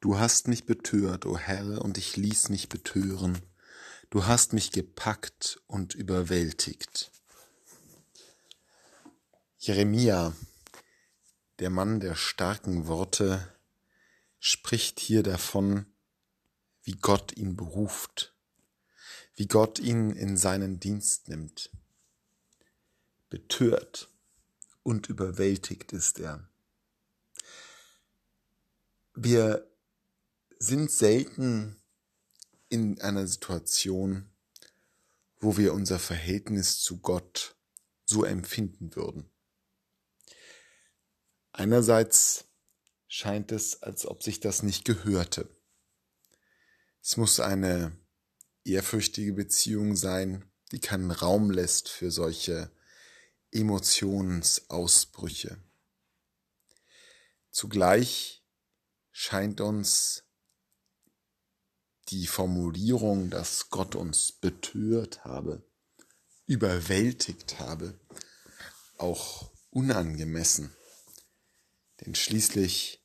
Du hast mich betört, o Herr, und ich ließ mich betören. Du hast mich gepackt und überwältigt. Jeremia, der Mann der starken Worte, spricht hier davon, wie Gott ihn beruft, wie Gott ihn in seinen Dienst nimmt. Betört und überwältigt ist er. Wir sind selten in einer Situation, wo wir unser Verhältnis zu Gott so empfinden würden. Einerseits scheint es, als ob sich das nicht gehörte. Es muss eine ehrfürchtige Beziehung sein, die keinen Raum lässt für solche Emotionsausbrüche. Zugleich scheint uns die Formulierung, dass Gott uns betört habe, überwältigt habe, auch unangemessen. Denn schließlich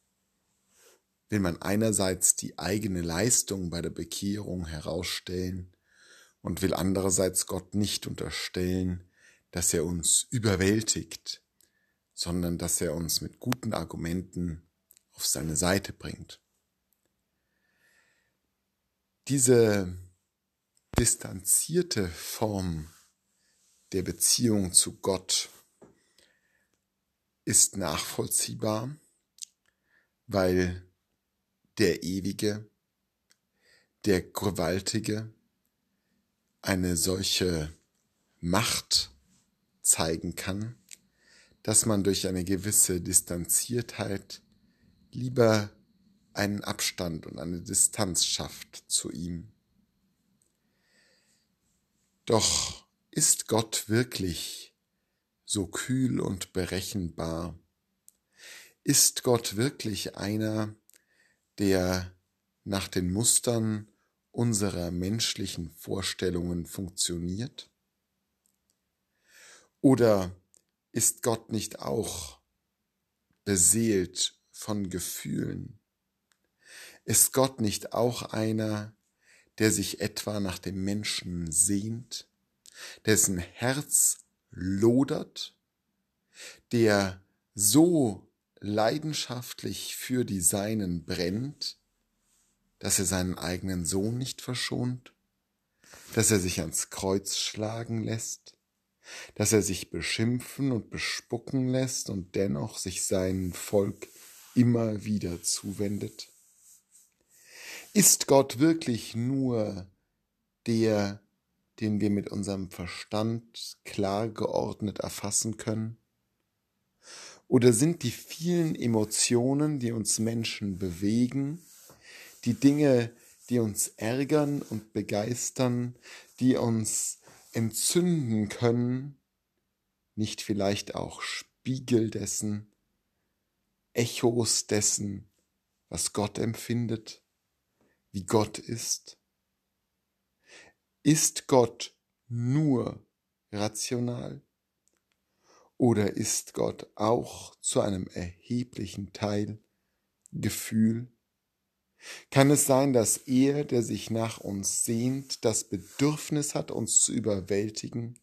will man einerseits die eigene Leistung bei der Bekehrung herausstellen und will andererseits Gott nicht unterstellen, dass er uns überwältigt, sondern dass er uns mit guten Argumenten auf seine Seite bringt. Diese distanzierte Form der Beziehung zu Gott ist nachvollziehbar, weil der Ewige, der Gewaltige eine solche Macht zeigen kann, dass man durch eine gewisse Distanziertheit lieber einen Abstand und eine Distanz schafft zu ihm. Doch ist Gott wirklich so kühl und berechenbar? Ist Gott wirklich einer, der nach den Mustern unserer menschlichen Vorstellungen funktioniert? Oder ist Gott nicht auch beseelt von Gefühlen? Ist Gott nicht auch einer, der sich etwa nach dem Menschen sehnt, dessen Herz lodert, der so leidenschaftlich für die Seinen brennt, dass er seinen eigenen Sohn nicht verschont, dass er sich ans Kreuz schlagen lässt, dass er sich beschimpfen und bespucken lässt und dennoch sich seinem Volk immer wieder zuwendet? Ist Gott wirklich nur der, den wir mit unserem Verstand klar geordnet erfassen können? Oder sind die vielen Emotionen, die uns Menschen bewegen, die Dinge, die uns ärgern und begeistern, die uns entzünden können, nicht vielleicht auch Spiegel dessen, Echos dessen, was Gott empfindet, wie Gott ist? Ist Gott nur rational? Oder ist Gott auch zu einem erheblichen Teil Gefühl? Kann es sein, dass er, der sich nach uns sehnt, das Bedürfnis hat, uns zu überwältigen,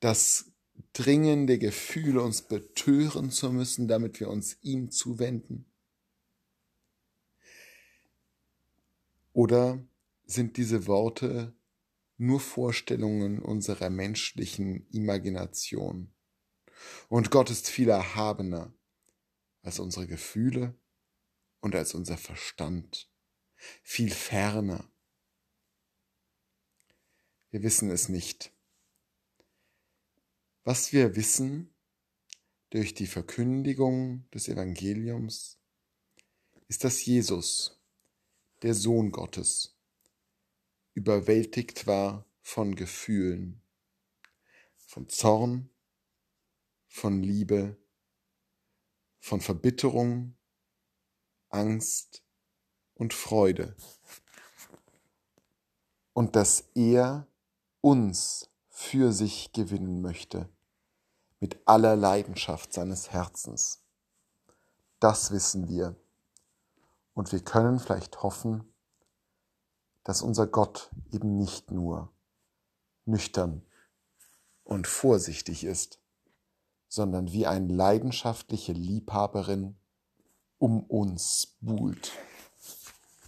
das dringende Gefühl, uns betören zu müssen, damit wir uns ihm zuwenden? Oder sind diese Worte nur Vorstellungen unserer menschlichen Imagination? Und Gott ist viel erhabener als unsere Gefühle und als unser Verstand, viel ferner. Wir wissen es nicht. Was wir wissen durch die Verkündigung des Evangeliums, ist, dass Jesus, der Sohn Gottes, überwältigt war von Gefühlen, von Zorn, von Liebe, von Verbitterung, Angst und Freude. Und dass er uns für sich gewinnen möchte, mit aller Leidenschaft seines Herzens. Das wissen wir. Und wir können vielleicht hoffen, dass unser Gott eben nicht nur nüchtern und vorsichtig ist, sondern wie eine leidenschaftliche Liebhaberin um uns buhlt.